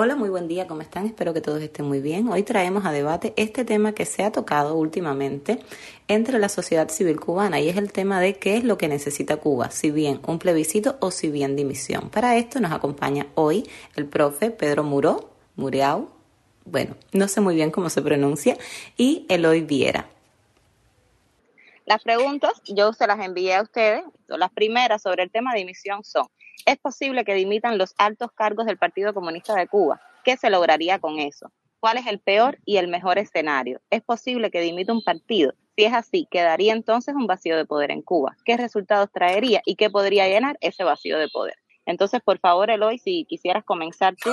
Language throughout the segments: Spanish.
Hola, muy buen día, ¿cómo están? Espero que todos estén muy bien. Hoy traemos a debate este tema que se ha tocado últimamente entre la sociedad civil cubana y es el tema de qué es lo que necesita Cuba, si bien un plebiscito o si bien dimisión. Para esto nos acompaña hoy el profe Pedro Muró, Mureau, bueno, no sé muy bien cómo se pronuncia, y Eloy Viera. Las preguntas yo se las envié a ustedes. Las primeras sobre el tema de dimisión son, ¿Es posible que dimitan los altos cargos del Partido Comunista de Cuba? ¿Qué se lograría con eso? ¿Cuál es el peor y el mejor escenario? ¿Es posible que dimita un partido? Si es así, quedaría entonces un vacío de poder en Cuba. ¿Qué resultados traería y qué podría llenar ese vacío de poder? Entonces, por favor, Eloy, si quisieras comenzar tú,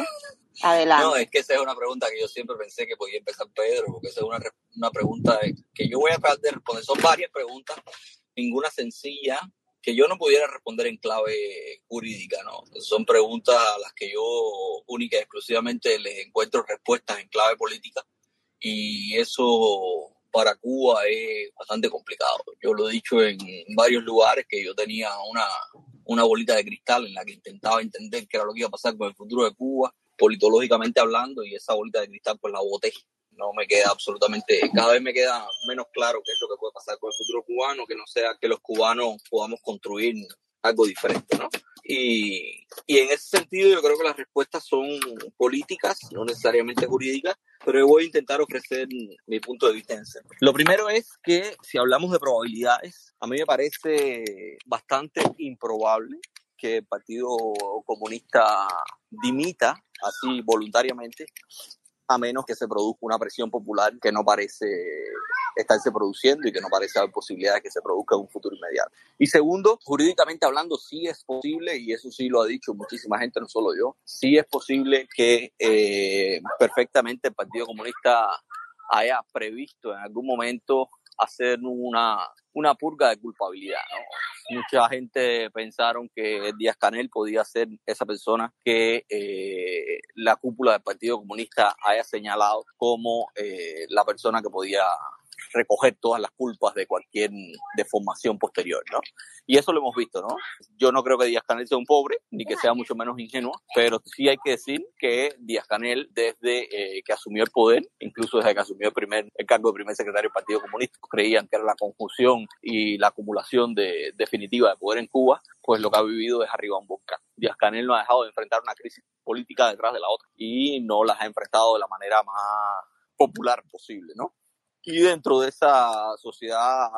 adelante. No, es que esa es una pregunta que yo siempre pensé que podía empezar Pedro, porque esa es una, una pregunta que yo voy a tratar de responder. Son varias preguntas, ninguna sencilla, que yo no pudiera responder en clave jurídica, ¿no? Son preguntas a las que yo única y exclusivamente les encuentro respuestas en clave política y eso para Cuba es bastante complicado. Yo lo he dicho en varios lugares que yo tenía una, una bolita de cristal en la que intentaba entender qué era lo que iba a pasar con el futuro de Cuba, politológicamente hablando, y esa bolita de cristal pues la boté no me queda absolutamente, cada vez me queda menos claro qué es lo que puede pasar con el futuro cubano, que no sea que los cubanos podamos construir algo diferente, ¿no? Y, y en ese sentido yo creo que las respuestas son políticas, no necesariamente jurídicas, pero yo voy a intentar ofrecer mi punto de vista en ese. Lo primero es que si hablamos de probabilidades, a mí me parece bastante improbable que el Partido Comunista dimita así voluntariamente a menos que se produzca una presión popular que no parece estarse produciendo y que no parece haber posibilidad de que se produzca en un futuro inmediato. Y segundo, jurídicamente hablando, sí es posible, y eso sí lo ha dicho muchísima gente, no solo yo, sí es posible que eh, perfectamente el Partido Comunista haya previsto en algún momento hacer una, una purga de culpabilidad. Mucha gente pensaron que Díaz Canel podía ser esa persona que eh, la cúpula del Partido Comunista haya señalado como eh, la persona que podía recoger todas las culpas de cualquier deformación posterior, ¿no? Y eso lo hemos visto, ¿no? Yo no creo que Díaz Canel sea un pobre, ni que sea mucho menos ingenuo, pero sí hay que decir que Díaz Canel, desde eh, que asumió el poder, incluso desde que asumió el, primer, el cargo de primer secretario del Partido Comunista, creían que era la conjunción y la acumulación de, definitiva de poder en Cuba, pues lo que ha vivido es arriba un volcán. Díaz Canel no ha dejado de enfrentar una crisis política detrás de la otra y no las ha enfrentado de la manera más popular posible, ¿no? Y dentro de esa sociedad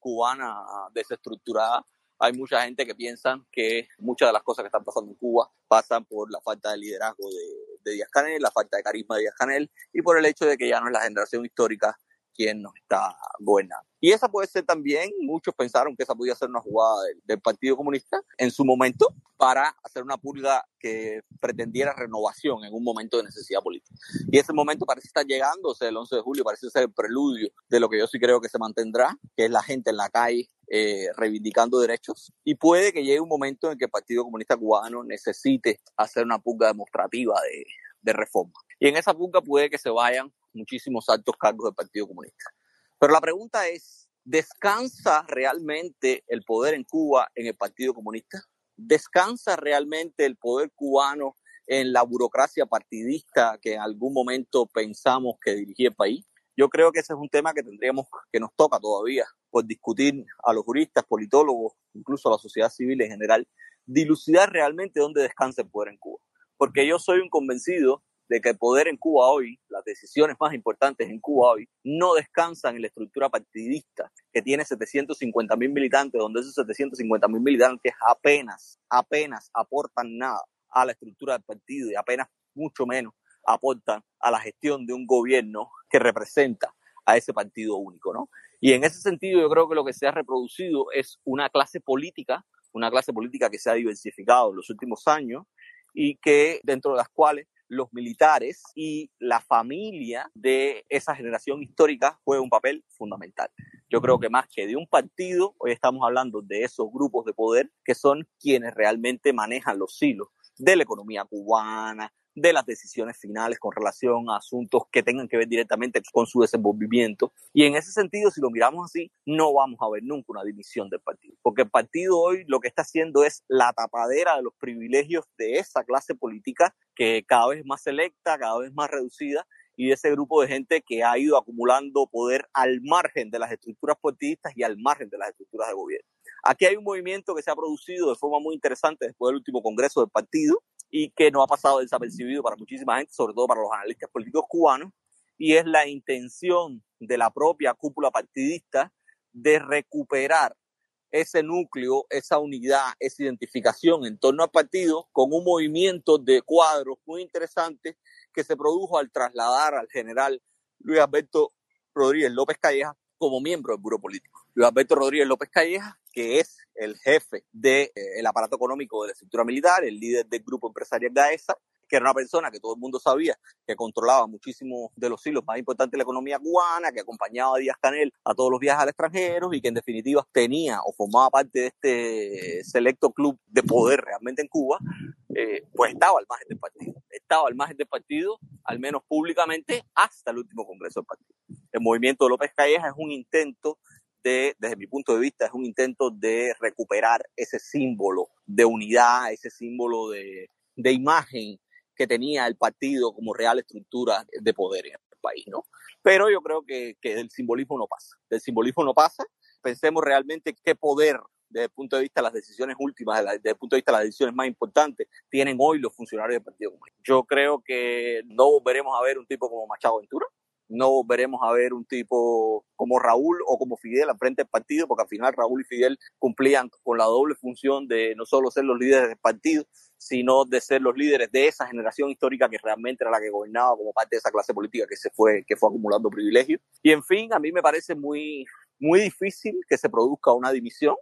cubana desestructurada, hay mucha gente que piensa que muchas de las cosas que están pasando en Cuba pasan por la falta de liderazgo de, de Díaz Canel, la falta de carisma de Díaz Canel y por el hecho de que ya no es la generación histórica quien nos está gobernando. Y esa puede ser también, muchos pensaron que esa podía ser una jugada del, Partido Comunista en su momento para hacer una purga que pretendiera renovación en un momento de necesidad política. Y ese momento parece estar llegando, o sea, el 11 de julio parece ser el preludio de lo que yo sí creo que se mantendrá, que es la gente en la calle eh, reivindicando derechos. Y puede que llegue un momento en que el Partido Comunista Cubano necesite hacer una purga demostrativa de, de reforma. Y en esa purga puede que se vayan muchísimos altos cargos del Partido Comunista. Pero la pregunta es, ¿descansa realmente el poder en Cuba en el Partido Comunista? ¿Descansa realmente el poder cubano en la burocracia partidista que en algún momento pensamos que dirigía el país? Yo creo que ese es un tema que tendríamos, que nos toca todavía por discutir a los juristas, politólogos, incluso a la sociedad civil en general, dilucidar realmente dónde descansa el poder en Cuba. Porque yo soy un convencido de que el poder en Cuba hoy, las decisiones más importantes en Cuba hoy, no descansan en la estructura partidista que tiene 750 mil militantes, donde esos 750 mil militantes apenas, apenas aportan nada a la estructura del partido y apenas mucho menos aportan a la gestión de un gobierno que representa a ese partido único, ¿no? Y en ese sentido yo creo que lo que se ha reproducido es una clase política, una clase política que se ha diversificado en los últimos años y que dentro de las cuales los militares y la familia de esa generación histórica juega un papel fundamental. Yo creo que más que de un partido, hoy estamos hablando de esos grupos de poder que son quienes realmente manejan los hilos de la economía cubana, de las decisiones finales con relación a asuntos que tengan que ver directamente con su desenvolvimiento. Y en ese sentido, si lo miramos así, no vamos a ver nunca una división del partido, porque el partido hoy lo que está haciendo es la tapadera de los privilegios de esa clase política que cada vez más selecta, cada vez más reducida y ese grupo de gente que ha ido acumulando poder al margen de las estructuras partidistas y al margen de las estructuras de gobierno. Aquí hay un movimiento que se ha producido de forma muy interesante después del último congreso del partido, y que no ha pasado desapercibido para muchísima gente, sobre todo para los analistas políticos cubanos, y es la intención de la propia cúpula partidista de recuperar ese núcleo, esa unidad, esa identificación en torno al partido con un movimiento de cuadros muy interesante que se produjo al trasladar al general Luis Alberto Rodríguez López Calleja como miembro del Buró Político. Luis Alberto Rodríguez López Calleja, que es el jefe del de, eh, aparato económico de la estructura militar, el líder del grupo empresarial GAESA, que era una persona que todo el mundo sabía que controlaba muchísimos de los hilos más importantes de la economía cubana, que acompañaba a Díaz Canel a todos los viajes al extranjero y que en definitiva tenía o formaba parte de este selecto club de poder realmente en Cuba, eh, pues estaba al margen del partido. Al margen del partido, al menos públicamente, hasta el último congreso del partido. El movimiento de López Calleja es un intento de, desde mi punto de vista, es un intento de recuperar ese símbolo de unidad, ese símbolo de, de imagen que tenía el partido como real estructura de poder en el país, ¿no? Pero yo creo que, que del simbolismo no pasa. Del simbolismo no pasa. Pensemos realmente qué poder desde el punto de vista de las decisiones últimas, desde el punto de vista de las decisiones más importantes, tienen hoy los funcionarios del Partido Comunista. Yo creo que no volveremos a ver un tipo como Machado Ventura, no veremos a ver un tipo como Raúl o como Fidel al frente del partido, porque al final Raúl y Fidel cumplían con la doble función de no solo ser los líderes del partido, sino de ser los líderes de esa generación histórica que realmente era la que gobernaba como parte de esa clase política que se fue, que fue acumulando privilegios. Y en fin, a mí me parece muy, muy difícil que se produzca una división.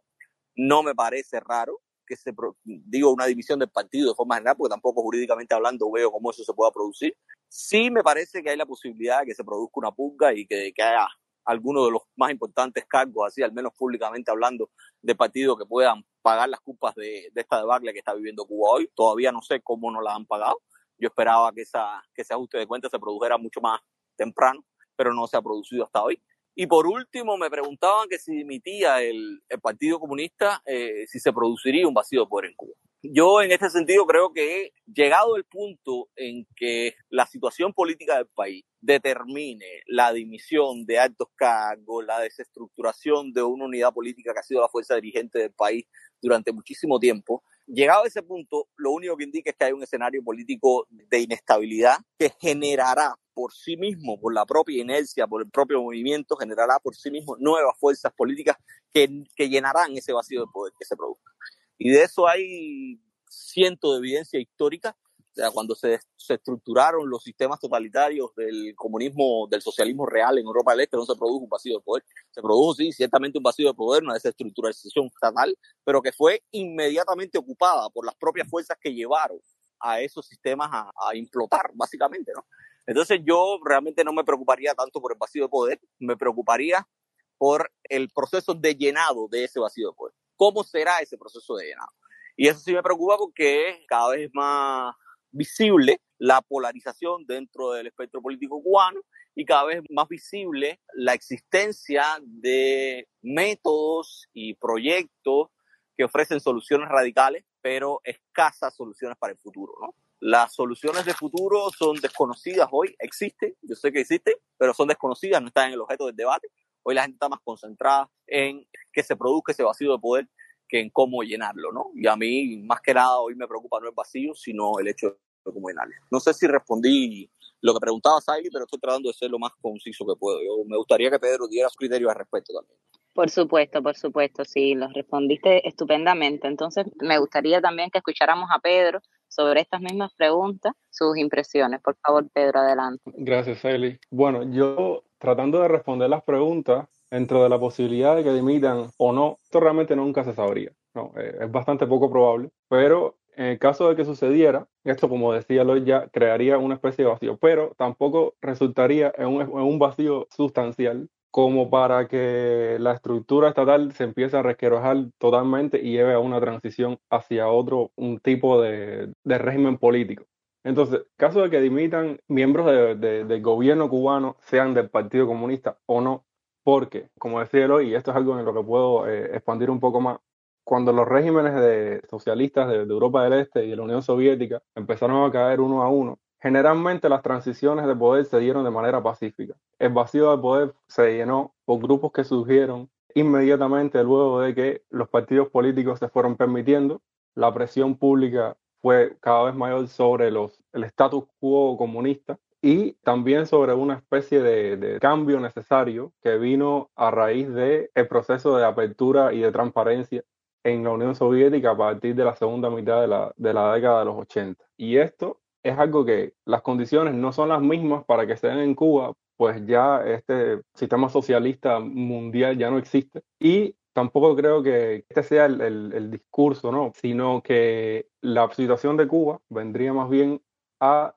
No me parece raro que se, digo, una división del partido de forma general, porque tampoco jurídicamente hablando veo cómo eso se pueda producir. Sí me parece que hay la posibilidad de que se produzca una pugna y que, que haya algunos de los más importantes cargos, así al menos públicamente hablando, de partidos que puedan pagar las culpas de, de, esta debacle que está viviendo Cuba hoy. Todavía no sé cómo no la han pagado. Yo esperaba que, esa, que ese ajuste de cuentas se produjera mucho más temprano, pero no se ha producido hasta hoy. Y por último, me preguntaban que si dimitía el, el Partido Comunista, eh, si se produciría un vacío de poder en Cuba. Yo en este sentido creo que llegado el punto en que la situación política del país determine la dimisión de altos cargos, la desestructuración de una unidad política que ha sido la fuerza dirigente del país durante muchísimo tiempo, llegado a ese punto, lo único que indica es que hay un escenario político de inestabilidad que generará por sí mismo, por la propia inercia, por el propio movimiento, generará por sí mismo nuevas fuerzas políticas que, que llenarán ese vacío de poder que se produzca. Y de eso hay cientos de evidencia histórica. O sea, cuando se, se, estructuraron los sistemas totalitarios del comunismo, del socialismo real en Europa del Este, no se produjo un vacío de poder. Se produjo, sí, ciertamente un vacío de poder, una desestructuración estatal, pero que fue inmediatamente ocupada por las propias fuerzas que llevaron a esos sistemas a, a implotar, básicamente, ¿no? Entonces yo realmente no me preocuparía tanto por el vacío de poder, me preocuparía por el proceso de llenado de ese vacío de poder. ¿Cómo será ese proceso de llenado? Y eso sí me preocupa porque cada vez es más visible la polarización dentro del espectro político cubano y cada vez más visible la existencia de métodos y proyectos que ofrecen soluciones radicales, pero escasas soluciones para el futuro, ¿no? Las soluciones de futuro son desconocidas hoy, existen, yo sé que existen, pero son desconocidas, no están en el objeto del debate. Hoy la gente está más concentrada en que se produzca ese vacío de poder que en cómo llenarlo, ¿no? Y a mí, más que nada, hoy me preocupa no el vacío, sino el hecho de cómo llenarlo. No sé si respondí lo que preguntaba Saili, pero estoy tratando de ser lo más conciso que puedo. Yo, me gustaría que Pedro diera su criterio al respecto también. Por supuesto, por supuesto, sí, lo respondiste estupendamente. Entonces, me gustaría también que escucháramos a Pedro sobre estas mismas preguntas, sus impresiones. Por favor, Pedro, adelante. Gracias, Eli. Bueno, yo tratando de responder las preguntas, dentro de la posibilidad de que dimitan o no, esto realmente nunca se sabría. No, eh, es bastante poco probable, pero en el caso de que sucediera, esto, como decía Lloyd, ya crearía una especie de vacío, pero tampoco resultaría en un, en un vacío sustancial como para que la estructura estatal se empiece a resquebrajar totalmente y lleve a una transición hacia otro, un tipo de, de régimen político. Entonces, caso de que dimitan miembros del gobierno cubano, sean del Partido Comunista o no, porque, como decía Eloy, y esto es algo en lo que puedo eh, expandir un poco más, cuando los regímenes de socialistas de, de, Europa del Este y de la Unión Soviética empezaron a caer uno a uno, generalmente las transiciones de poder se dieron de manera pacífica. El vacío de poder se llenó por grupos que surgieron inmediatamente luego de que los partidos políticos se fueron permitiendo, la presión pública fue cada vez mayor sobre los, el status quo comunista y también sobre una especie de, cambio necesario que vino a raíz del el proceso de apertura y de transparencia en la Unión Soviética a partir de la segunda mitad de la, de la década de los 80. Y esto es algo que las condiciones no son las mismas para que den en Cuba, pues ya este sistema socialista mundial ya no existe. Y tampoco creo que este sea el, el, discurso, ¿no? Sino que la situación de Cuba vendría más bien a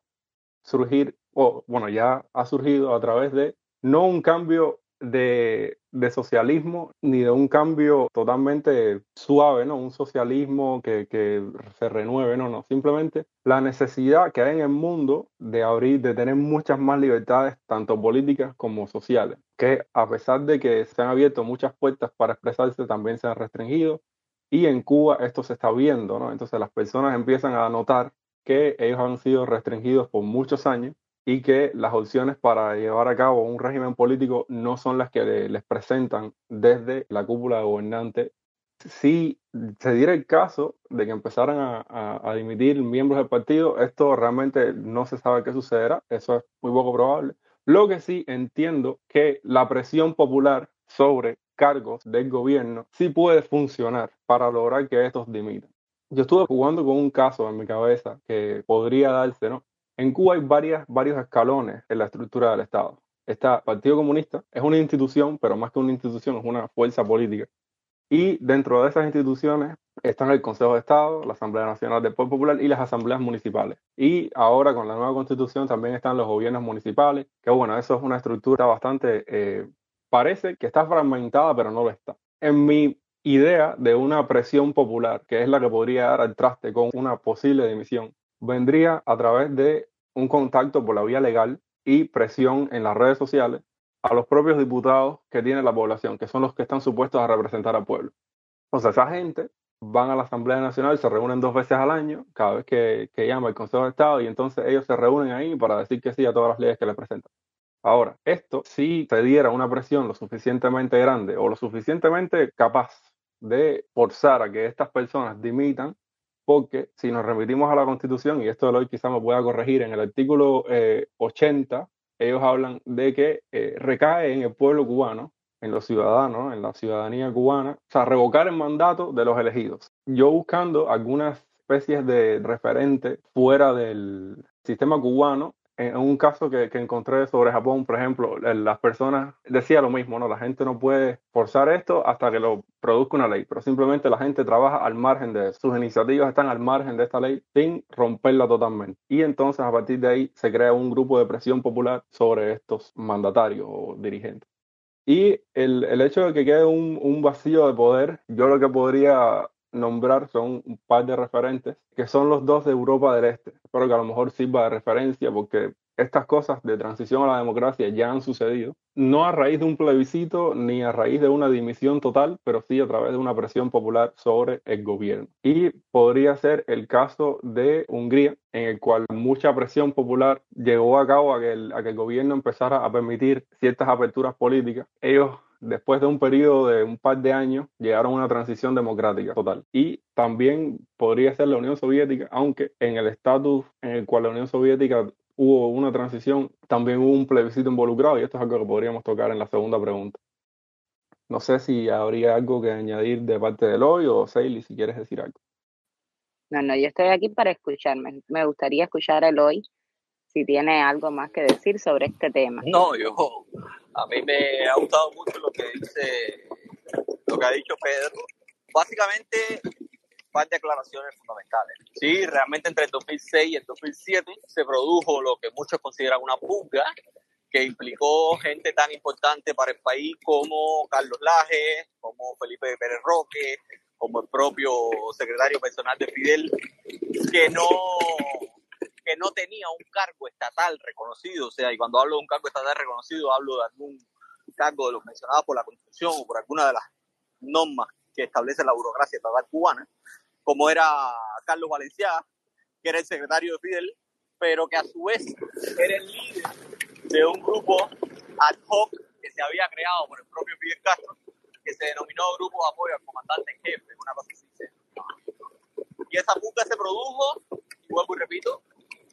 surgir, o bueno, ya ha surgido a través de no un cambio de, de, socialismo ni de un cambio totalmente suave, ¿no? Un socialismo que, que, se renueve, no, no. Simplemente la necesidad que hay en el mundo de abrir, de tener muchas más libertades, tanto políticas como sociales, que a pesar de que se han abierto muchas puertas para expresarse, también se han restringido. Y en Cuba esto se está viendo, ¿no? Entonces las personas empiezan a notar que ellos han sido restringidos por muchos años y que las opciones para llevar a cabo un régimen político no son las que les presentan desde la cúpula gobernante. Si se diera el caso de que empezaran a, a, dimitir miembros del partido, esto realmente no se sabe qué sucederá, eso es muy poco probable. Lo que sí entiendo que la presión popular sobre cargos del gobierno sí puede funcionar para lograr que estos dimitan. Yo estuve jugando con un caso en mi cabeza que podría darse, ¿no? En Cuba hay varias, varios escalones en la estructura del Estado. Está Partido Comunista, es una institución, pero más que una institución, es una fuerza política. Y dentro de esas instituciones están el Consejo de Estado, la Asamblea Nacional del Pueblo Popular y las asambleas municipales. Y ahora con la nueva constitución también están los gobiernos municipales, que bueno, eso es una estructura bastante, eh, parece que está fragmentada, pero no lo está. En mi idea de una presión popular, que es la que podría dar al traste con una posible dimisión, vendría a través de un contacto por la vía legal y presión en las redes sociales a los propios diputados que tiene la población, que son los que están supuestos a representar al pueblo. Entonces, esa gente van a la Asamblea Nacional, se reúnen dos veces al año, cada vez que, llama el Consejo de Estado, y entonces ellos se reúnen ahí para decir que sí a todas las leyes que les presentan. Ahora, esto si se diera una presión lo suficientemente grande o lo suficientemente capaz de forzar a que estas personas dimitan, porque si nos remitimos a la Constitución, y esto de hoy quizá me pueda corregir, en el artículo 80, eh, ellos hablan de que eh, recae en el pueblo cubano, en los ciudadanos, en la ciudadanía cubana, o sea, revocar el mandato de los elegidos. Yo buscando algunas especies de referente fuera del sistema cubano, en un caso que, que, encontré sobre Japón, por ejemplo, las personas decía lo mismo, ¿no? La gente no puede forzar esto hasta que lo produzca una ley, pero simplemente la gente trabaja al margen de sus iniciativas están al margen de esta ley sin romperla totalmente. Y entonces a partir de ahí se crea un grupo de presión popular sobre estos mandatarios o dirigentes. Y el, el hecho de que quede un, un vacío de poder, yo lo que podría nombrar son un par de referentes, que son los dos de Europa del Este. Espero que a lo mejor sirva de referencia porque estas cosas de transición a la democracia ya han sucedido, no a raíz de un plebiscito ni a raíz de una dimisión total, pero sí a través de una presión popular sobre el gobierno. Y podría ser el caso de Hungría, en el cual mucha presión popular llegó a cabo a que el, a que el gobierno empezara a permitir ciertas aperturas políticas. Ellos después de un periodo de un par de años, llegaron a una transición democrática total. Y también podría ser la Unión Soviética, aunque en el estatus en el cual la Unión Soviética hubo una transición, también hubo un plebiscito involucrado, y esto es algo que podríamos tocar en la segunda pregunta. No sé si habría algo que añadir de parte de Eloy o Seili, si quieres decir algo. No, no, yo estoy aquí para escucharme. Me gustaría escuchar a Eloy si tiene algo más que decir sobre este tema. No, yo, a mí me ha gustado mucho lo que dice, lo que ha dicho Pedro. Básicamente, par de aclaraciones fundamentales. Sí, realmente entre el 2006 y el 2007 se produjo lo que muchos consideran una pugna que implicó gente tan importante para el país como Carlos Laje, como Felipe Pérez Roque, como el propio secretario personal de Fidel, que no que no tenía un cargo estatal reconocido, o sea, y cuando hablo de un cargo estatal reconocido, hablo de algún cargo de los mencionados por la Constitución o por alguna de las normas que establece la burocracia estatal cubana, como era Carlos Valenciaga, que era el secretario de Fidel, pero que a su vez era el líder de un grupo ad hoc que se había creado por el propio Fidel Castro, que se denominó Grupo de Apoyo al Comandante en Jefe, una cosa así. Y esa fuga se produjo, y vuelvo y repito,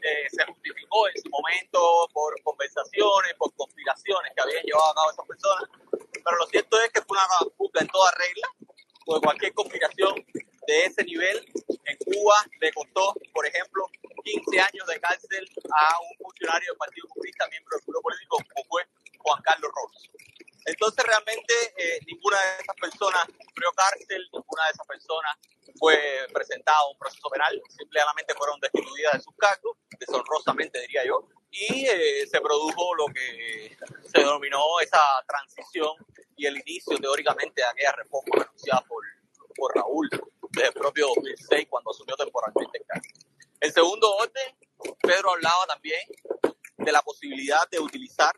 eh, se justificó en su momento por conversaciones, por conspiraciones que habían llevado a cabo esas personas, pero lo cierto es que fue una fuga en toda regla, porque cualquier conspiración de ese nivel en Cuba le costó, por ejemplo, 15 años de cárcel a un funcionario del Partido Comunista, miembro del grupo político, como fue Juan Carlos Robles. Entonces, realmente, eh, ninguna de esas personas sufrió cárcel, ninguna de esas personas fue presentada a un proceso penal, simplemente fueron destituidas de sus cargos, deshonrosamente diría yo, y eh, se produjo lo que se denominó esa transición y el inicio teóricamente de aquella reforma anunciada por, por Raúl el propio 2006 cuando asumió temporalmente el cargo. En segundo orden, Pedro hablaba también de la posibilidad de utilizar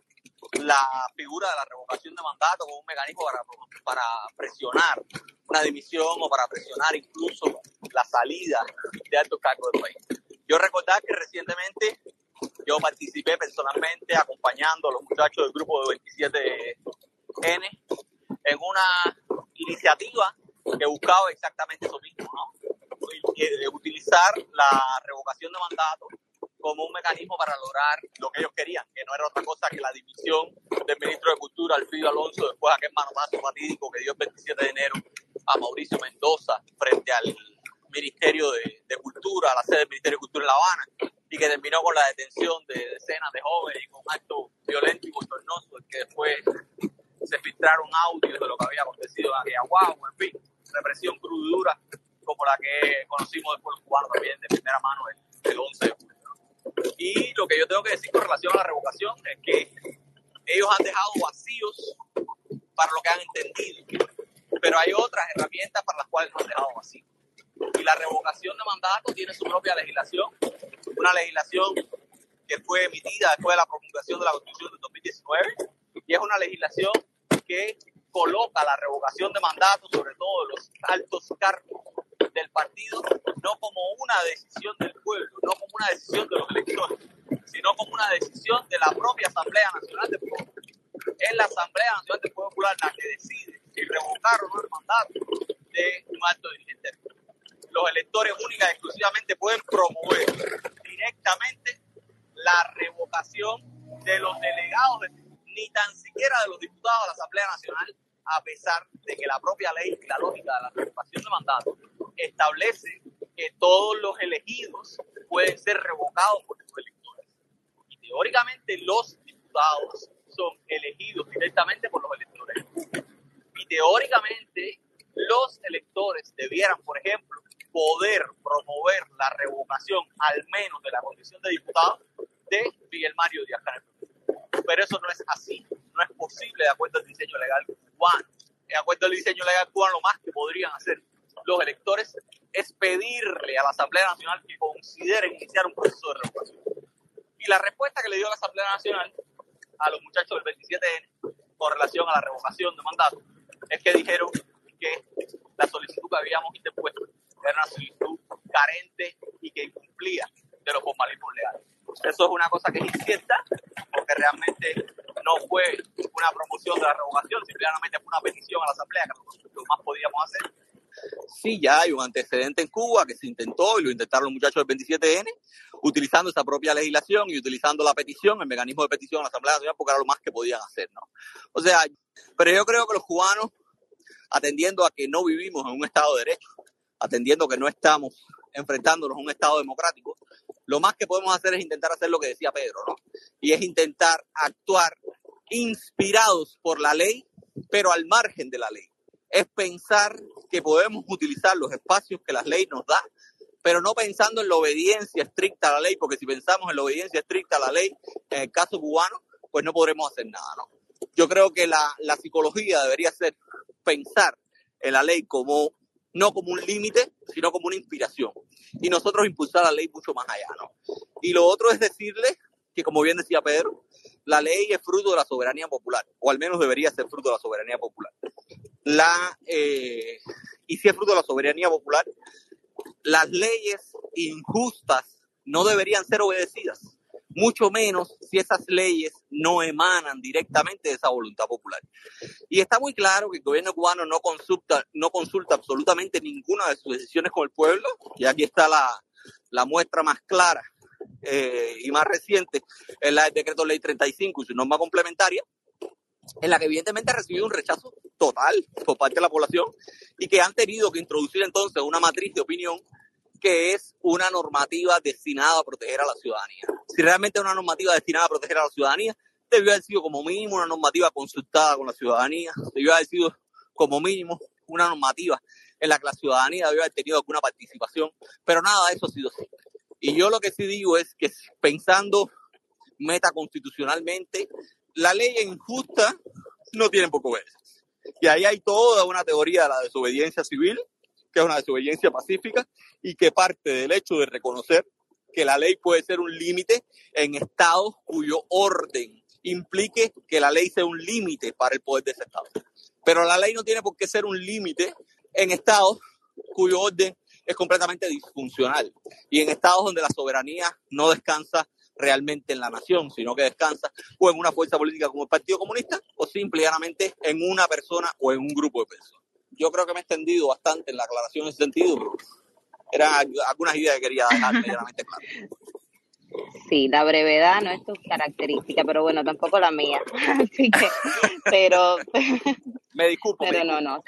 la figura de la revocación de mandato como un mecanismo para, para presionar una dimisión o para presionar incluso la salida de altos cargos del país. Yo recordar que recientemente yo participé personalmente acompañando a los muchachos del grupo de 27N en una iniciativa que buscaba exactamente eso mismo, ¿no? Utilizar la revocación de mandato como un mecanismo para lograr lo que ellos querían, que no era otra cosa que la división del ministro de Cultura, Alfredo Alonso, después de aquel manotazo fatídico que dio el 27 de enero a Mauricio Mendoza frente al Ministerio de, de, Cultura, a la sede del Ministerio de Cultura en La Habana, y que terminó con la detención de decenas de jóvenes y con actos violentos y bochornosos, que después se filtraron audios de lo que había acontecido en guagua, en fin, represión crudura como la que conocimos después los cubanos también de primera mano el, el 11 de julio. Y lo que yo tengo que decir con relación a la revocación es que ellos han dejado vacíos para lo que han entendido, pero hay otras herramientas para las cuales no han dejado vacíos. Y la revocación de mandato tiene su propia legislación, una legislación que fue emitida después de la promulgación de la Constitución de 2019, y es una legislación que coloca la revocación de mandato, sobre todo los altos cargos del partido, no como una decisión del pueblo, no como una decisión de los electores, sino como una decisión de la propia Asamblea Nacional del Pueblo. Es la Asamblea Nacional del Pueblo Popular la que decide si revocar o no el mandato de un alto dirigente. Los electores únicas y exclusivamente pueden promover directamente la revocación de los delegados, ni tan siquiera de los diputados de la Asamblea Nacional, a pesar de que la propia ley y la lógica de la revocación de mandato establece que todos los elegidos pueden ser revocados por los electores. Y teóricamente los diputados son elegidos directamente por los electores. Y teóricamente los electores debieran, por ejemplo, poder promover la revocación al menos de la condición de diputado de Miguel Mario Díaz Canel. Pero eso no es así, no es posible de acuerdo al diseño legal cubano. De acuerdo al diseño legal cubano, lo más que podrían hacer los electores es pedirle a la Asamblea Nacional que considere iniciar un proceso de revocación. Y la respuesta que le dio la Asamblea Nacional a los muchachos del 27N con relación a la revocación de mandato es que dijeron que la solicitud que habíamos interpuesto era una solicitud carente y que incumplía de los formalismos legales. Eso es una cosa que es incierta, porque realmente no fue una promoción de la revocación, simplemente fue una petición a la Asamblea, que lo más podíamos hacer Sí, ya hay un antecedente en Cuba que se intentó y lo intentaron los muchachos del 27N, utilizando esa propia legislación y utilizando la petición, el mecanismo de petición a la Asamblea Nacional, porque era lo más que podían hacer, ¿no? O sea, pero yo creo que los cubanos, atendiendo a que no vivimos en un Estado de Derecho, atendiendo que no estamos enfrentándonos a un Estado democrático, lo más que podemos hacer es intentar hacer lo que decía Pedro, ¿no? Y es intentar actuar inspirados por la ley, pero al margen de la ley es pensar que podemos utilizar los espacios que la ley nos da, pero no pensando en la obediencia estricta a la ley, porque si pensamos en la obediencia estricta a la ley, en el caso cubano, pues no podremos hacer nada, ¿no? Yo creo que la, la psicología debería ser pensar en la ley como no como un límite, sino como una inspiración. Y nosotros impulsar la ley mucho más allá, ¿no? Y lo otro es decirle que, como bien decía Pedro, la ley es fruto de la soberanía popular, o al menos debería ser fruto de la soberanía popular. La, eh, y si es fruto de la soberanía popular, las leyes injustas no deberían ser obedecidas, mucho menos si esas leyes no emanan directamente de esa voluntad popular. Y está muy claro que el gobierno cubano no consulta, no consulta absolutamente ninguna de sus decisiones con el pueblo, y aquí está la, la muestra más clara eh, y más reciente, es la del decreto ley 35 y su norma complementaria, en la que evidentemente ha recibido un rechazo total por parte de la población y que han tenido que introducir entonces una matriz de opinión que es una normativa destinada a proteger a la ciudadanía. Si realmente es una normativa destinada a proteger a la ciudadanía, debió haber sido como mínimo una normativa consultada con la ciudadanía, debió haber sido como mínimo una normativa en la que la ciudadanía debió haber tenido alguna participación, pero nada de eso ha sido así. Y yo lo que sí digo es que pensando metaconstitucionalmente, la ley injusta no tiene poco ver. Y ahí hay toda una teoría de la desobediencia civil, que es una desobediencia pacífica, y que parte del hecho de reconocer que la ley puede ser un límite en estados cuyo orden implique que la ley sea un límite para el poder de ese estado. Pero la ley no tiene por qué ser un límite en estados cuyo orden es completamente disfuncional y en estados donde la soberanía no descansa realmente en la nación, sino que descansa o en una fuerza política como el Partido Comunista o simplemente en una persona o en un grupo de personas. Yo creo que me he extendido bastante en la aclaración en ese sentido, pero eran algunas ideas que quería dejar medianamente claras. Sí, la brevedad no es tu característica, pero bueno, tampoco la mía. Así que, pero... Me disculpo. Pero no, no.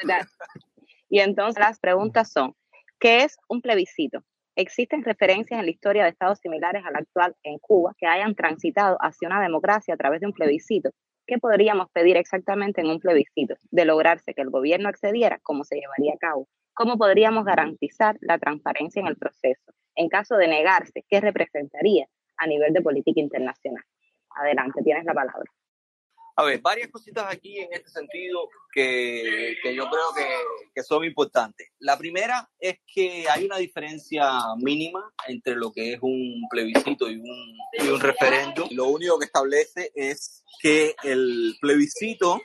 Y entonces las preguntas son, ¿qué es un plebiscito? ¿Existen referencias en la historia de estados similares al actual en Cuba que hayan transitado hacia una democracia a través de un plebiscito? ¿Qué podríamos pedir exactamente en un plebiscito? De lograrse que el gobierno accediera, ¿cómo se llevaría a cabo? ¿Cómo podríamos garantizar la transparencia en el proceso? En caso de negarse, ¿qué representaría a nivel de política internacional? Adelante, tienes la palabra. A ver, varias cositas aquí en este sentido que, que yo creo que, que, son importantes. La primera es que hay una diferencia mínima entre lo que es un plebiscito y un, y un referéndum. Lo único que establece es que el plebiscito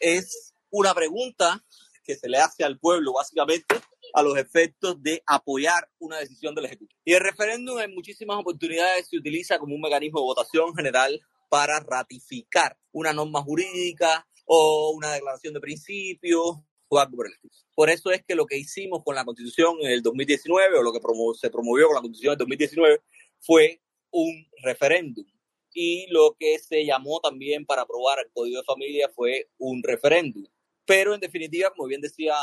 es una pregunta que se le hace al pueblo básicamente a los efectos de apoyar una decisión del Ejecutivo. Y el referéndum en muchísimas oportunidades se utiliza como un mecanismo de votación general para ratificar una norma jurídica o una declaración de principios o algo por el estilo. Por eso es que lo que hicimos con la Constitución en el 2019 o lo que se promovió con la Constitución en 2019 fue un referéndum. Y lo que se llamó también para aprobar el Código de Familia fue un referéndum. Pero en definitiva, como bien decía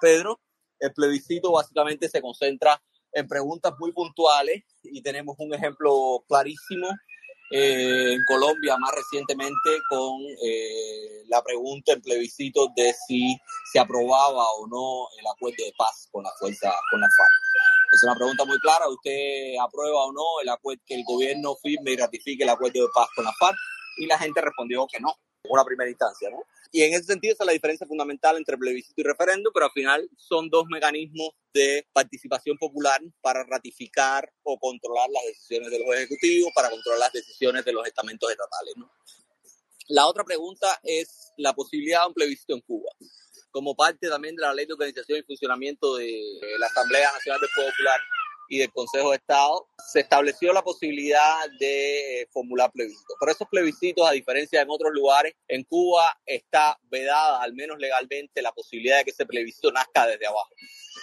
Pedro, el plebiscito básicamente se concentra en preguntas muy puntuales y tenemos un ejemplo clarísimo eh, en Colombia más recientemente con eh, la pregunta en plebiscito de si se aprobaba o no el acuerdo de paz con la fuerza, con la FARC. Es una pregunta muy clara, ¿usted aprueba o no el acuerdo, que el gobierno firme y ratifique el acuerdo de paz con la FARC? Y la gente respondió que no, una primera instancia, ¿no? Y en ese sentido esa es la diferencia fundamental entre plebiscito y referéndum, pero al final son dos mecanismos de participación popular para ratificar o controlar las decisiones de los ejecutivos, para controlar las decisiones de los estamentos estatales. ¿no? La otra pregunta es la posibilidad de un plebiscito en Cuba. Como parte también de la ley de organización y funcionamiento de la Asamblea Nacional del Pueblo Popular, y del Consejo de Estado, se estableció la posibilidad de eh, formular plebiscitos. Pero esos plebiscitos, a diferencia de en otros lugares, en Cuba está vedada, al menos legalmente, la posibilidad de que ese plebiscito nazca desde abajo.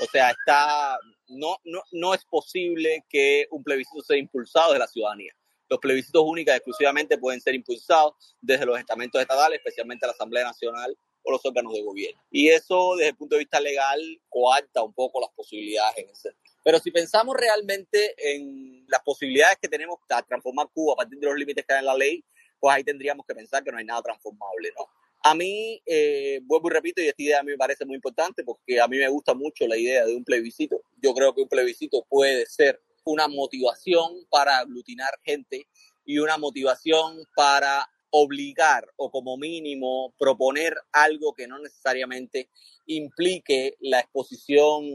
O sea, está, no, no, no es posible que un plebiscito sea impulsado de la ciudadanía. Los plebiscitos únicos exclusivamente pueden ser impulsados desde los estamentos estatales, especialmente la Asamblea Nacional o los órganos de gobierno. Y eso, desde el punto de vista legal, coarta un poco las posibilidades en ese sentido. Pero si pensamos realmente en las posibilidades que tenemos de transformar Cuba a partir de los límites que hay en la ley, pues ahí tendríamos que pensar que no hay nada transformable, ¿no? A mí, eh, vuelvo y repito, y esta idea a mí me parece muy importante porque a mí me gusta mucho la idea de un plebiscito. Yo creo que un plebiscito puede ser una motivación para aglutinar gente y una motivación para obligar o como mínimo proponer algo que no necesariamente implique la exposición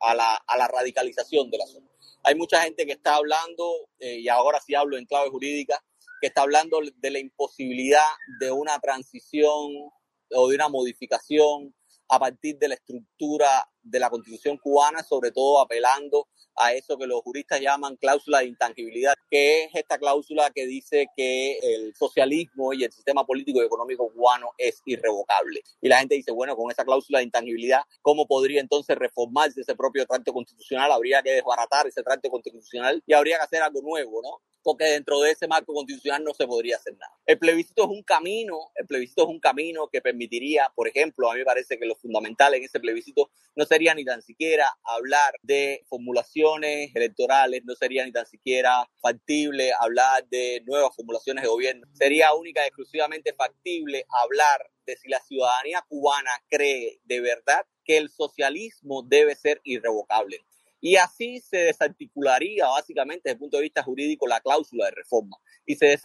a la, a la radicalización de la zona. Hay mucha gente que está hablando, eh, y ahora sí hablo en clave jurídica, que está hablando de la imposibilidad de una transición o de una modificación a partir de la estructura de la constitución cubana, sobre todo apelando a eso que los juristas llaman cláusula de intangibilidad, que es esta cláusula que dice que el socialismo y el sistema político y económico cubano es irrevocable. Y la gente dice, bueno, con esa cláusula de intangibilidad, ¿cómo podría entonces reformarse ese propio trato constitucional? Habría que desbaratar ese trato constitucional y habría que hacer algo nuevo, ¿no? Porque dentro de ese marco constitucional no se podría hacer nada. El plebiscito es un camino, el plebiscito es un camino que permitiría, por ejemplo, a mí me parece que lo fundamental en ese plebiscito no sería ni tan siquiera hablar de formulaciones electorales, no sería ni tan siquiera factible hablar de nuevas formulaciones de gobierno, sería única y exclusivamente factible hablar de si la ciudadanía cubana cree de verdad que el socialismo debe ser irrevocable. Y así se desarticularía básicamente desde el punto de vista jurídico la cláusula de reforma. Y se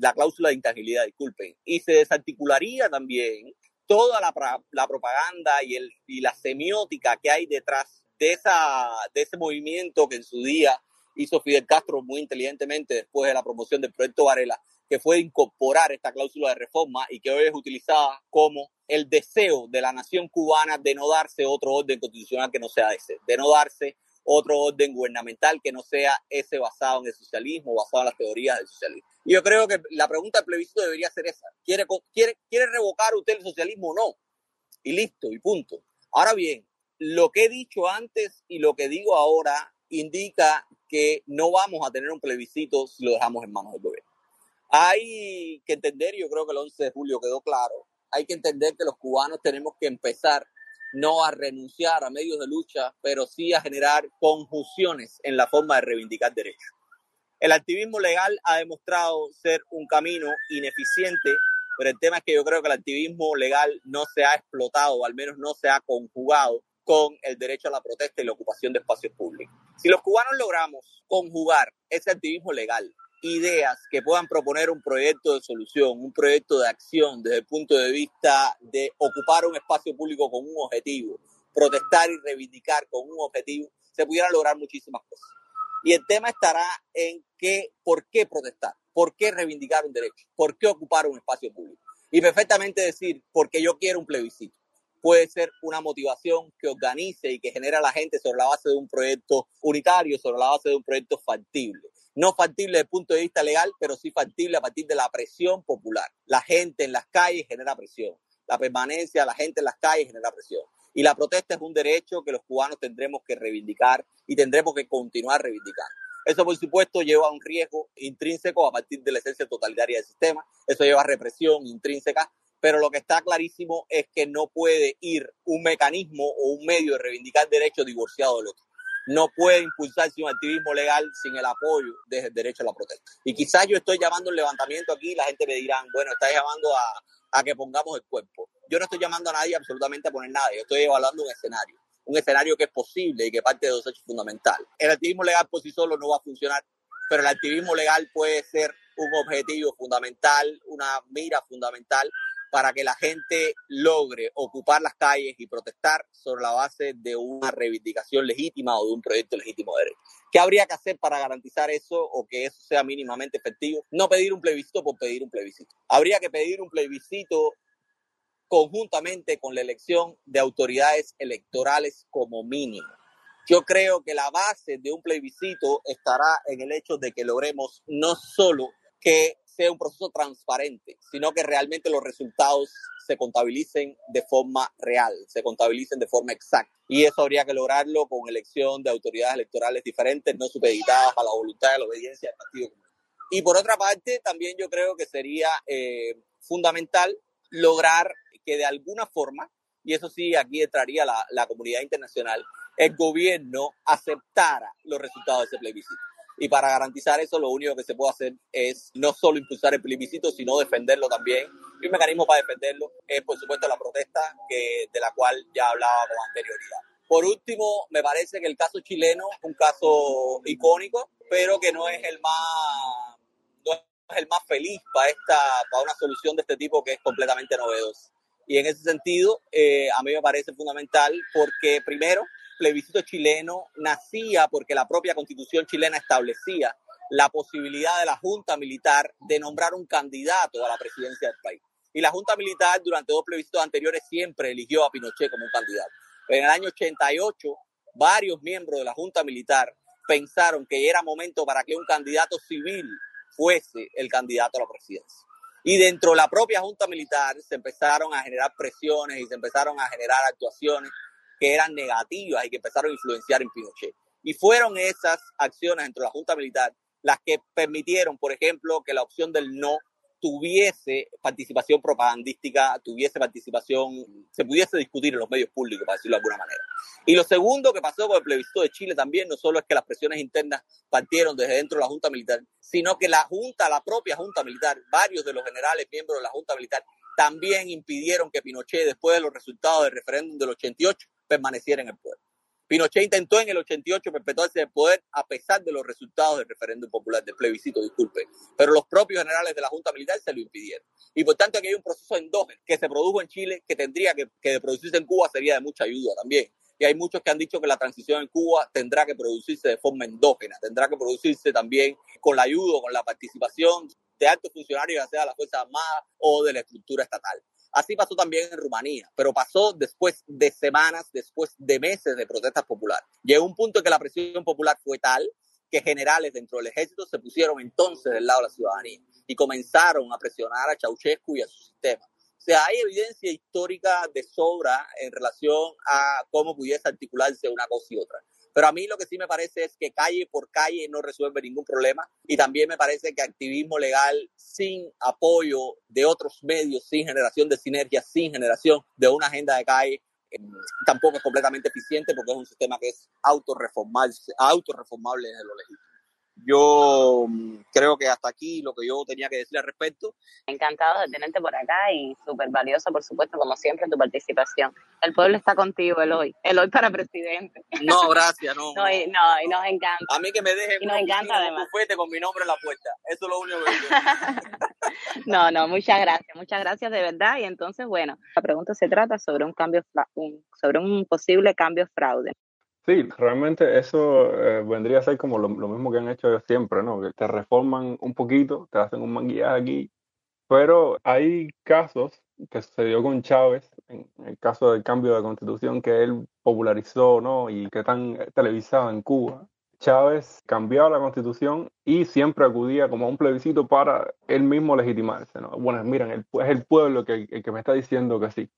la cláusula de intangibilidad, disculpen, y se desarticularía también toda la, la propaganda y, el, y la semiótica que hay detrás de, esa, de ese movimiento que en su día hizo Fidel Castro muy inteligentemente después de la promoción del proyecto Varela, que fue incorporar esta cláusula de reforma y que hoy es utilizada como el deseo de la nación cubana de no darse otro orden constitucional que no sea ese, de no darse otro orden gubernamental que no sea ese basado en el socialismo, basado en las teorías del socialismo. Y yo creo que la pregunta del plebiscito debería ser esa. ¿Quiere, quiere, ¿Quiere revocar usted el socialismo o no? Y listo, y punto. Ahora bien, lo que he dicho antes y lo que digo ahora indica que no vamos a tener un plebiscito si lo dejamos en manos del gobierno. Hay que entender, yo creo que el 11 de julio quedó claro, hay que entender que los cubanos tenemos que empezar no a renunciar a medios de lucha, pero sí a generar conjunciones en la forma de reivindicar derechos. El activismo legal ha demostrado ser un camino ineficiente, pero el tema es que yo creo que el activismo legal no se ha explotado, o al menos no se ha conjugado con el derecho a la protesta y la ocupación de espacios públicos. Si los cubanos logramos conjugar ese activismo legal ideas que puedan proponer un proyecto de solución, un proyecto de acción desde el punto de vista de ocupar un espacio público con un objetivo, protestar y reivindicar con un objetivo, se pudieran lograr muchísimas cosas. Y el tema estará en qué, por qué protestar, por qué reivindicar un derecho, por qué ocupar un espacio público. Y perfectamente decir, porque yo quiero un plebiscito puede ser una motivación que organice y que genera a la gente sobre la base de un proyecto unitario, sobre la base de un proyecto factible no factible desde el punto de vista legal, pero sí factible a partir de la presión popular. La gente en las calles genera presión. La permanencia de la gente en las calles genera presión. Y la protesta es un derecho que los cubanos tendremos que reivindicar y tendremos que continuar reivindicando. Eso, por supuesto, lleva a un riesgo intrínseco a partir de la esencia totalitaria del sistema. Eso lleva a represión intrínseca. Pero lo que está clarísimo es que no puede ir un mecanismo o un medio de reivindicar derechos divorciado del otro no puede impulsarse un activismo legal sin el apoyo desde el derecho a la protesta. Y quizás yo estoy llamando un levantamiento aquí y la gente me dirá, bueno, estás llamando a, a que pongamos el cuerpo. Yo no estoy llamando a nadie absolutamente a poner nada, yo estoy evaluando un escenario, un escenario que es posible y que parte de dos hechos fundamentales. El activismo legal por sí solo no va a funcionar, pero el activismo legal puede ser un objetivo fundamental, una mira fundamental para que la gente logre ocupar las calles y protestar sobre la base de una reivindicación legítima o de un proyecto legítimo de derecho. ¿Qué habría que hacer para garantizar eso o que eso sea mínimamente efectivo? No pedir un plebiscito por pedir un plebiscito. Habría que pedir un plebiscito conjuntamente con la elección de autoridades electorales como mínimo. Yo creo que la base de un plebiscito estará en el hecho de que logremos no solo que sea un proceso transparente, sino que realmente los resultados se contabilicen de forma real, se contabilicen de forma exacta. Y eso habría que lograrlo con elección de autoridades electorales diferentes, no supeditadas a la voluntad y la obediencia del Partido Y por otra parte, también yo creo que sería eh, fundamental lograr que de alguna forma, y eso sí, aquí entraría la, la comunidad internacional, el gobierno aceptara los resultados de ese plebiscito. Y para garantizar eso, lo único que se puede hacer es no solo impulsar el plebiscito, sino defenderlo también. Y un mecanismo para defenderlo es, por supuesto, la protesta, que, de la cual ya hablaba con anterioridad. Por último, me parece que el caso chileno es un caso icónico, pero que no es el más, no es el más feliz para, esta, para una solución de este tipo que es completamente novedosa. Y en ese sentido, eh, a mí me parece fundamental porque, primero, plebiscito chileno nacía porque la propia constitución chilena establecía la posibilidad de la Junta Militar de nombrar un candidato a la presidencia del país. Y la Junta Militar durante dos plebiscitos anteriores siempre eligió a Pinochet como un candidato. En el año 88, varios miembros de la Junta Militar pensaron que era momento para que un candidato civil fuese el candidato a la presidencia. Y dentro de la propia Junta Militar se empezaron a generar presiones y se empezaron a generar actuaciones que eran negativas y que empezaron a influenciar en Pinochet. Y fueron esas acciones dentro de la Junta Militar las que permitieron, por ejemplo, que la opción del no tuviese participación propagandística, tuviese participación, se pudiese discutir en los medios públicos, para decirlo de alguna manera. Y lo segundo que pasó con el plebiscito de Chile también, no solo es que las presiones internas partieron desde dentro de la Junta Militar, sino que la Junta, la propia Junta Militar, varios de los generales miembros de la Junta Militar, también impidieron que Pinochet, después de los resultados del referéndum del 88, permaneciera en el poder. Pinochet intentó en el 88 perpetuarse de poder a pesar de los resultados del referéndum popular, del plebiscito, disculpe, pero los propios generales de la Junta Militar se lo impidieron. Y por tanto aquí hay un proceso endógeno que se produjo en Chile que tendría que, que producirse en Cuba sería de mucha ayuda también. Y hay muchos que han dicho que la transición en Cuba tendrá que producirse de forma endógena, tendrá que producirse también con la ayuda, con la participación de altos funcionarios, ya sea de la Fuerza Armada o de la estructura estatal. Así pasó también en Rumanía, pero pasó después de semanas, después de meses de protestas populares. Llegó un punto en que la presión popular fue tal que generales dentro del ejército se pusieron entonces del lado de la ciudadanía y comenzaron a presionar a Ceausescu y a su sistema. O sea, hay evidencia histórica de sobra en relación a cómo pudiese articularse una cosa y otra. Pero a mí lo que sí me parece es que calle por calle no resuelve ningún problema y también me parece que activismo legal sin apoyo de otros medios, sin generación de sinergia, sin generación de una agenda de calle, eh, tampoco es completamente eficiente porque es un sistema que es autorreformable, autorreformable desde lo legítimo. Yo mm, creo que hasta aquí lo que yo tenía que decir al respecto. Encantado de tenerte por acá y súper valiosa, por supuesto, como siempre, tu participación. El pueblo está contigo, Eloy. Eloy para presidente. No, gracias, no. no, y, no, y nos encanta. A mí que me dejen y nos encanta además. Un con mi nombre en la puerta. Eso es lo único que yo. no, no, muchas gracias, muchas gracias de verdad. Y entonces, bueno, la pregunta se trata sobre un cambio, un, sobre un posible cambio fraude. Sí, realmente eso eh, vendría a ser como lo, mismo que han hecho siempre, ¿no? Que te reforman un poquito, te hacen un manguillaje aquí, pero hay casos que sucedió con Chávez, en el caso del cambio de constitución que él popularizó, ¿no? Y que tan televisado en Cuba. Chávez cambiaba la constitución y siempre acudía como a un plebiscito para él mismo legitimarse, ¿no? Bueno, miren, es el pueblo que, el que me está diciendo que sí.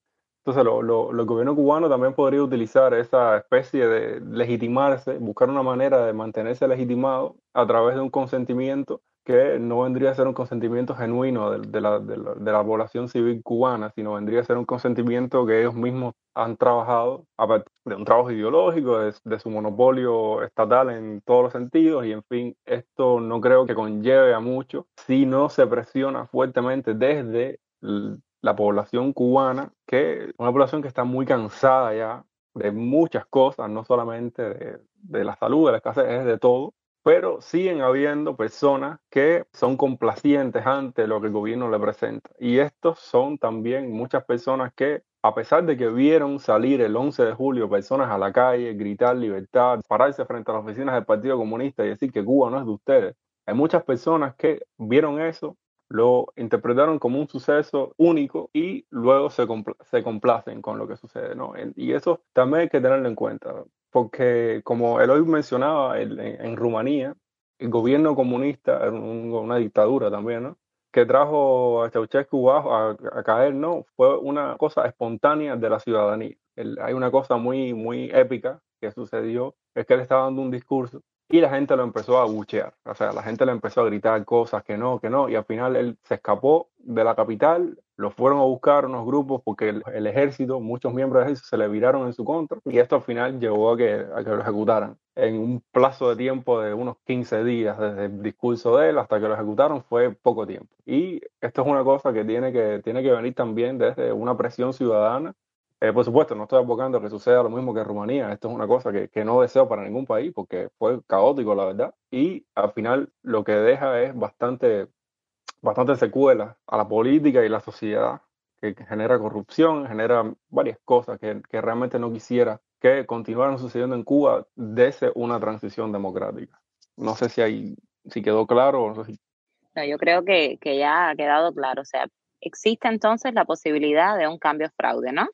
Entonces, lo, lo, el gobierno cubano también podría utilizar esa especie de legitimarse, buscar una manera de mantenerse legitimado a través de un consentimiento que no vendría a ser un consentimiento genuino de, la, de, la, población civil cubana, sino vendría a ser un consentimiento que ellos mismos han trabajado de un trabajo ideológico, de, de, su monopolio estatal en todos los sentidos, y en fin, esto no creo que conlleve a mucho si no se presiona fuertemente desde la población cubana, que una población que está muy cansada ya de muchas cosas, no solamente de, de la salud, de la escasez, es de todo, pero siguen habiendo personas que son complacientes ante lo que el gobierno le presenta. Y estos son también muchas personas que, a pesar de que vieron salir el 11 de julio personas a la calle, gritar libertad, pararse frente a las oficinas del Partido Comunista y decir que Cuba no es de ustedes, hay muchas personas que vieron eso lo interpretaron como un suceso único y luego se, complacen con lo que sucede, ¿no? Y eso también hay que tenerlo en cuenta, porque como Eloy mencionaba, en, Rumanía, el gobierno comunista era una dictadura también, ¿no? que trajo a Ceausescu a, a, caer, no, fue una cosa espontánea de la ciudadanía. hay una cosa muy, muy épica que sucedió, es que él estaba dando un discurso y la gente lo empezó a buchear, o sea, la gente le empezó a gritar cosas que no, que no, y al final él se escapó de la capital, lo fueron a buscar unos grupos porque el, ejército, muchos miembros del ejército se le viraron en su contra, y esto al final llevó a que, a que lo ejecutaran. En un plazo de tiempo de unos 15 días desde el discurso de él hasta que lo ejecutaron fue poco tiempo. Y esto es una cosa que tiene que, tiene que venir también desde una presión ciudadana eh, por supuesto, no estoy abogando que suceda lo mismo que en Rumanía. Esto es una cosa que, que, no deseo para ningún país porque fue caótico, la verdad. Y al final lo que deja es bastante bastantes secuelas a la política y la sociedad, que, genera corrupción, genera varias cosas que, que realmente no quisiera que continuaran sucediendo en Cuba desde una transición democrática. No sé si hay, si quedó claro o no sé si... No, yo creo que, que ya ha quedado claro. O sea, existe entonces la posibilidad de un cambio fraude, ¿no?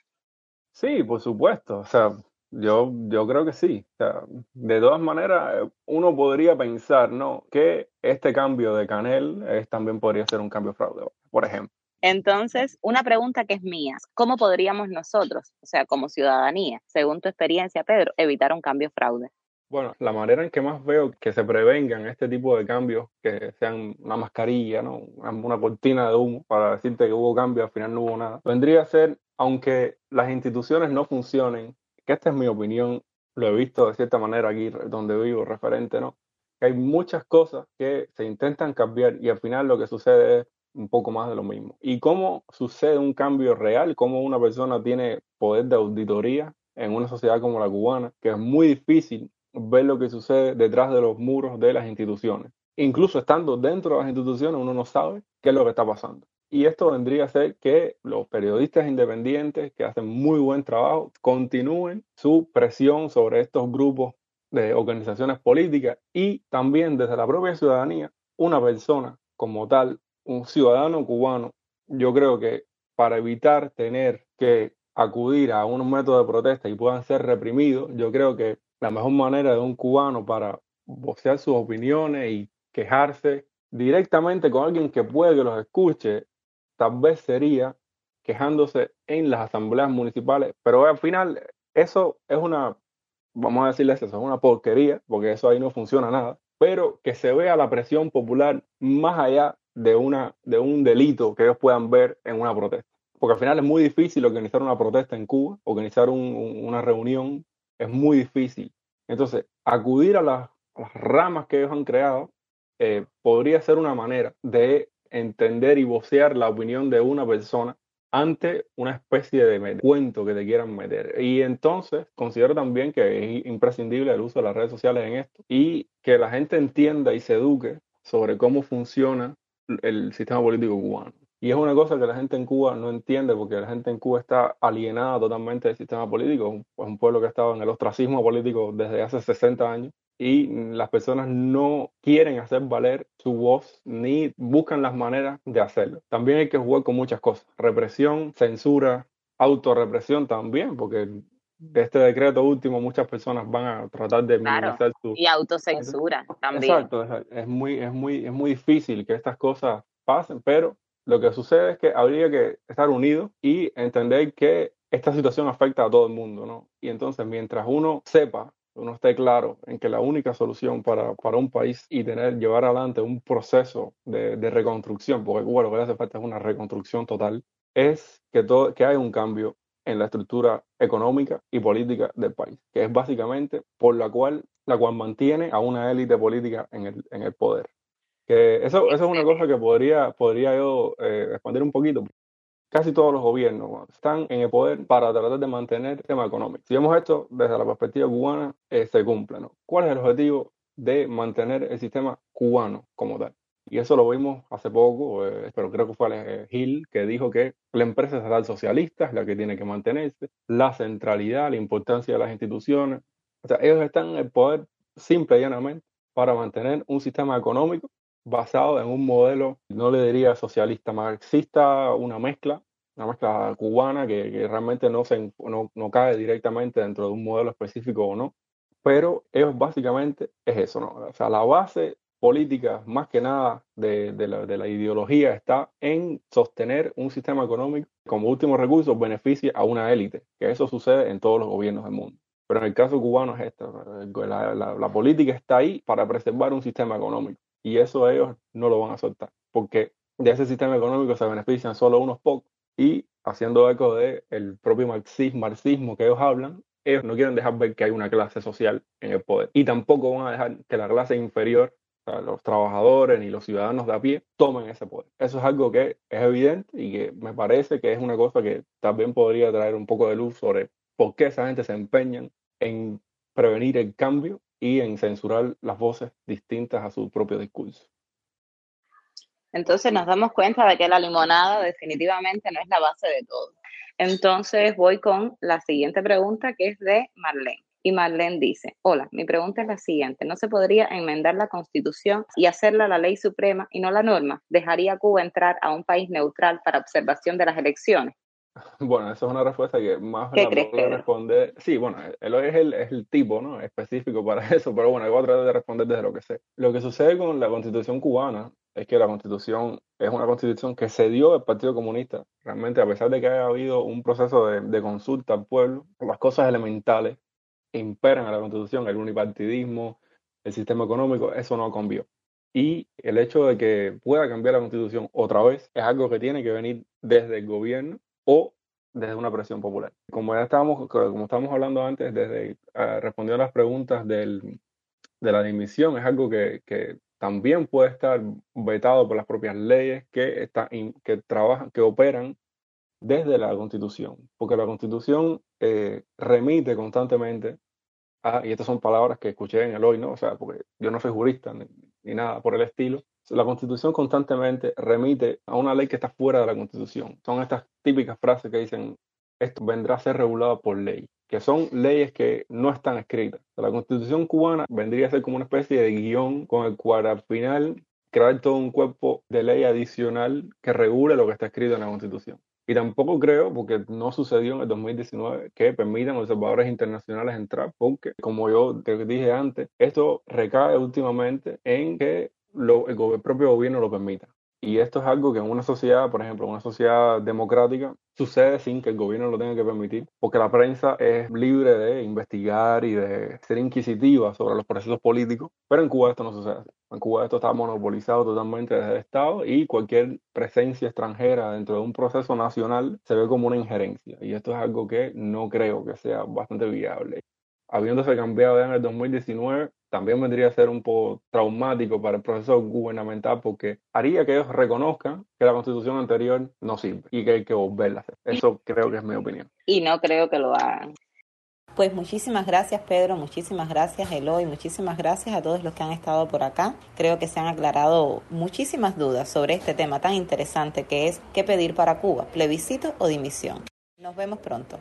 Sí, por supuesto. O sea, yo, yo creo que sí. O sea, de todas maneras, uno podría pensar, ¿no? Que este cambio de Canel es, también podría ser un cambio fraude, por ejemplo. Entonces, una pregunta que es mía, ¿cómo podríamos nosotros, o sea, como ciudadanía, según tu experiencia, Pedro, evitar un cambio fraude? Bueno, la manera en que más veo que se prevengan este tipo de cambios, que sean una mascarilla, ¿no? una cortina de humo para decirte que hubo cambio, al final no hubo nada, vendría a ser, aunque las instituciones no funcionen, que esta es mi opinión, lo he visto de cierta manera aquí donde vivo, referente, ¿no? Que hay muchas cosas que se intentan cambiar y al final lo que sucede es un poco más de lo mismo. ¿Y cómo sucede un cambio real? ¿Cómo una persona tiene poder de auditoría en una sociedad como la cubana? Que es muy difícil ver lo que sucede detrás de los muros de las instituciones. Incluso estando dentro de las instituciones, uno no sabe qué es lo que está pasando. Y esto vendría a ser que los periodistas independientes que hacen muy buen trabajo continúen su presión sobre estos grupos de organizaciones políticas y también desde la propia ciudadanía, una persona como tal un ciudadano cubano, yo creo que para evitar tener que acudir a unos métodos de protesta y puedan ser reprimidos, yo creo que la mejor manera de un cubano para vocear sus opiniones y quejarse directamente con alguien que puede que los escuche, tal vez sería quejándose en las asambleas municipales, pero al final eso es una, vamos a decirles eso, es una porquería, porque eso ahí no funciona nada, pero que se vea la presión popular más allá de, una, de un delito que ellos puedan ver en una protesta. Porque al final es muy difícil organizar una protesta en Cuba, organizar una reunión, es muy difícil. Entonces, acudir a las, ramas que ellos han creado eh, podría ser una manera de entender y vocear la opinión de una persona ante una especie de cuento que te quieran meter. Y entonces considero también que es imprescindible el uso de las redes sociales en esto y que la gente entienda y se eduque sobre cómo funciona el sistema político cubano. Y es una cosa que la gente en Cuba no entiende porque la gente en Cuba está alienada totalmente del sistema político. Es un pueblo que ha estado en el ostracismo político desde hace 60 años y las personas no quieren hacer valer su voz ni buscan las maneras de hacerlo. También hay que jugar con muchas cosas. Represión, censura, autorrepresión también, porque de este decreto último muchas personas van a tratar de minimizar su y autocensura también. Exacto, es muy es muy es muy difícil que estas cosas pasen, pero lo que sucede es que habría que estar unidos y entender que esta situación afecta a todo el mundo, ¿no? Y entonces mientras uno sepa, uno esté claro en que la única solución para, para un país y tener llevar adelante un proceso de, de reconstrucción, porque Cuba lo que le hace falta es una reconstrucción total, es que todo que haya un cambio en la estructura económica y política del país, que es básicamente por la cual, la cual mantiene a una élite política en el, en el poder. Que eso, eso es una cosa que podría, podría yo eh, expandir un poquito. Casi todos los gobiernos están en el poder para tratar de mantener el tema económico. Si vemos esto desde la perspectiva cubana, eh, se cumple. ¿no? ¿Cuál es el objetivo de mantener el sistema cubano como tal? Y eso lo vimos hace poco, eh, pero creo que fue eh, Gil que dijo que la empresa estatal socialista es la que tiene que mantenerse, la centralidad, la importancia de las instituciones. O sea, ellos están en el poder simple y llanamente para mantener un sistema económico basado en un modelo, no le diría socialista, marxista, una mezcla, una mezcla cubana que, realmente no, se, no, no cae directamente dentro de un modelo específico o no, pero ellos básicamente es eso, ¿no? O sea, la base política, más que nada de, la, de, la, ideología, está en sostener un sistema económico como último recurso beneficia a una élite, que eso sucede en todos los gobiernos del mundo. Pero en el caso cubano es esto, la, la, política está ahí para preservar un sistema económico y eso ellos no lo van a soltar, porque de ese sistema económico se benefician solo unos pocos y haciendo eco del el propio marxismo, marxismo que ellos hablan, ellos no quieren dejar ver que hay una clase social en el poder y tampoco van a dejar que la clase inferior los trabajadores ni los ciudadanos de a pie tomen ese poder. Eso es algo que es evidente y que me parece que es una cosa que también podría traer un poco de luz sobre por qué esa gente se empeñan en prevenir el cambio y en censurar las voces distintas a su propio discurso. Entonces nos damos cuenta de que la limonada definitivamente no es la base de todo. Entonces voy con la siguiente pregunta que es de Marlene. Y Marlene dice, hola, mi pregunta es la siguiente, ¿no se podría enmendar la constitución y hacerla la ley suprema y no la norma? ¿Dejaría Cuba entrar a un país neutral para observación de las elecciones? Bueno, esa es una respuesta que más la puedo responder. Sí, bueno, él es el, es el tipo ¿no? específico para eso, pero bueno, yo voy a tratar de responder desde lo que sé. Lo que sucede con la constitución cubana es que la constitución es una constitución que se dio al Partido Comunista. Realmente, a pesar de que haya habido un proceso de, de consulta al pueblo, las cosas elementales imperan a la constitución, el unipartidismo, el sistema económico, eso no cambió. Y el hecho de que pueda cambiar la constitución otra vez es algo que tiene que venir desde el gobierno o desde una presión popular. Como ya estábamos, como estábamos hablando antes, desde uh, respondiendo a las preguntas del, de la dimisión, es algo que, que, también puede estar vetado por las propias leyes que, está, que trabajan, que operan desde la Constitución, porque la Constitución eh, remite constantemente a, y estas son palabras que escuché en el hoy, ¿no? O sea, porque yo no soy jurista ni, ni nada por el estilo, la Constitución constantemente remite a una ley que está fuera de la Constitución. Son estas típicas frases que dicen, esto vendrá a ser regulado por ley, que son leyes que no están escritas. La Constitución cubana vendría a ser como una especie de guion con el cual al final crear todo un cuerpo de ley adicional que regule lo que está escrito en la Constitución. Y tampoco creo, porque no sucedió en el 2019, que permitan observadores internacionales entrar, porque, como yo te dije antes, esto recae últimamente en que lo, el, propio gobierno lo permita. Y esto es algo que en una sociedad, por ejemplo, una sociedad democrática, sucede sin que el gobierno lo tenga que permitir, porque la prensa es libre de investigar y de ser inquisitiva sobre los procesos políticos, pero en Cuba esto no sucede. En Cuba esto está monopolizado totalmente desde el Estado y cualquier presencia extranjera dentro de un proceso nacional se ve como una injerencia. Y esto es algo que no creo que sea bastante viable. Habiéndose cambiado ya en el 2019, también vendría a ser un poco traumático para el proceso gubernamental porque haría que ellos reconozcan que la constitución anterior no sirve y que hay que volverla a hacer. Eso creo que es mi opinión. Y no creo que lo hagan. Pues muchísimas gracias Pedro, muchísimas gracias Eloy, muchísimas gracias a todos los que han estado por acá. Creo que se han aclarado muchísimas dudas sobre este tema tan interesante que es qué pedir para Cuba, plebiscito o dimisión. Nos vemos pronto.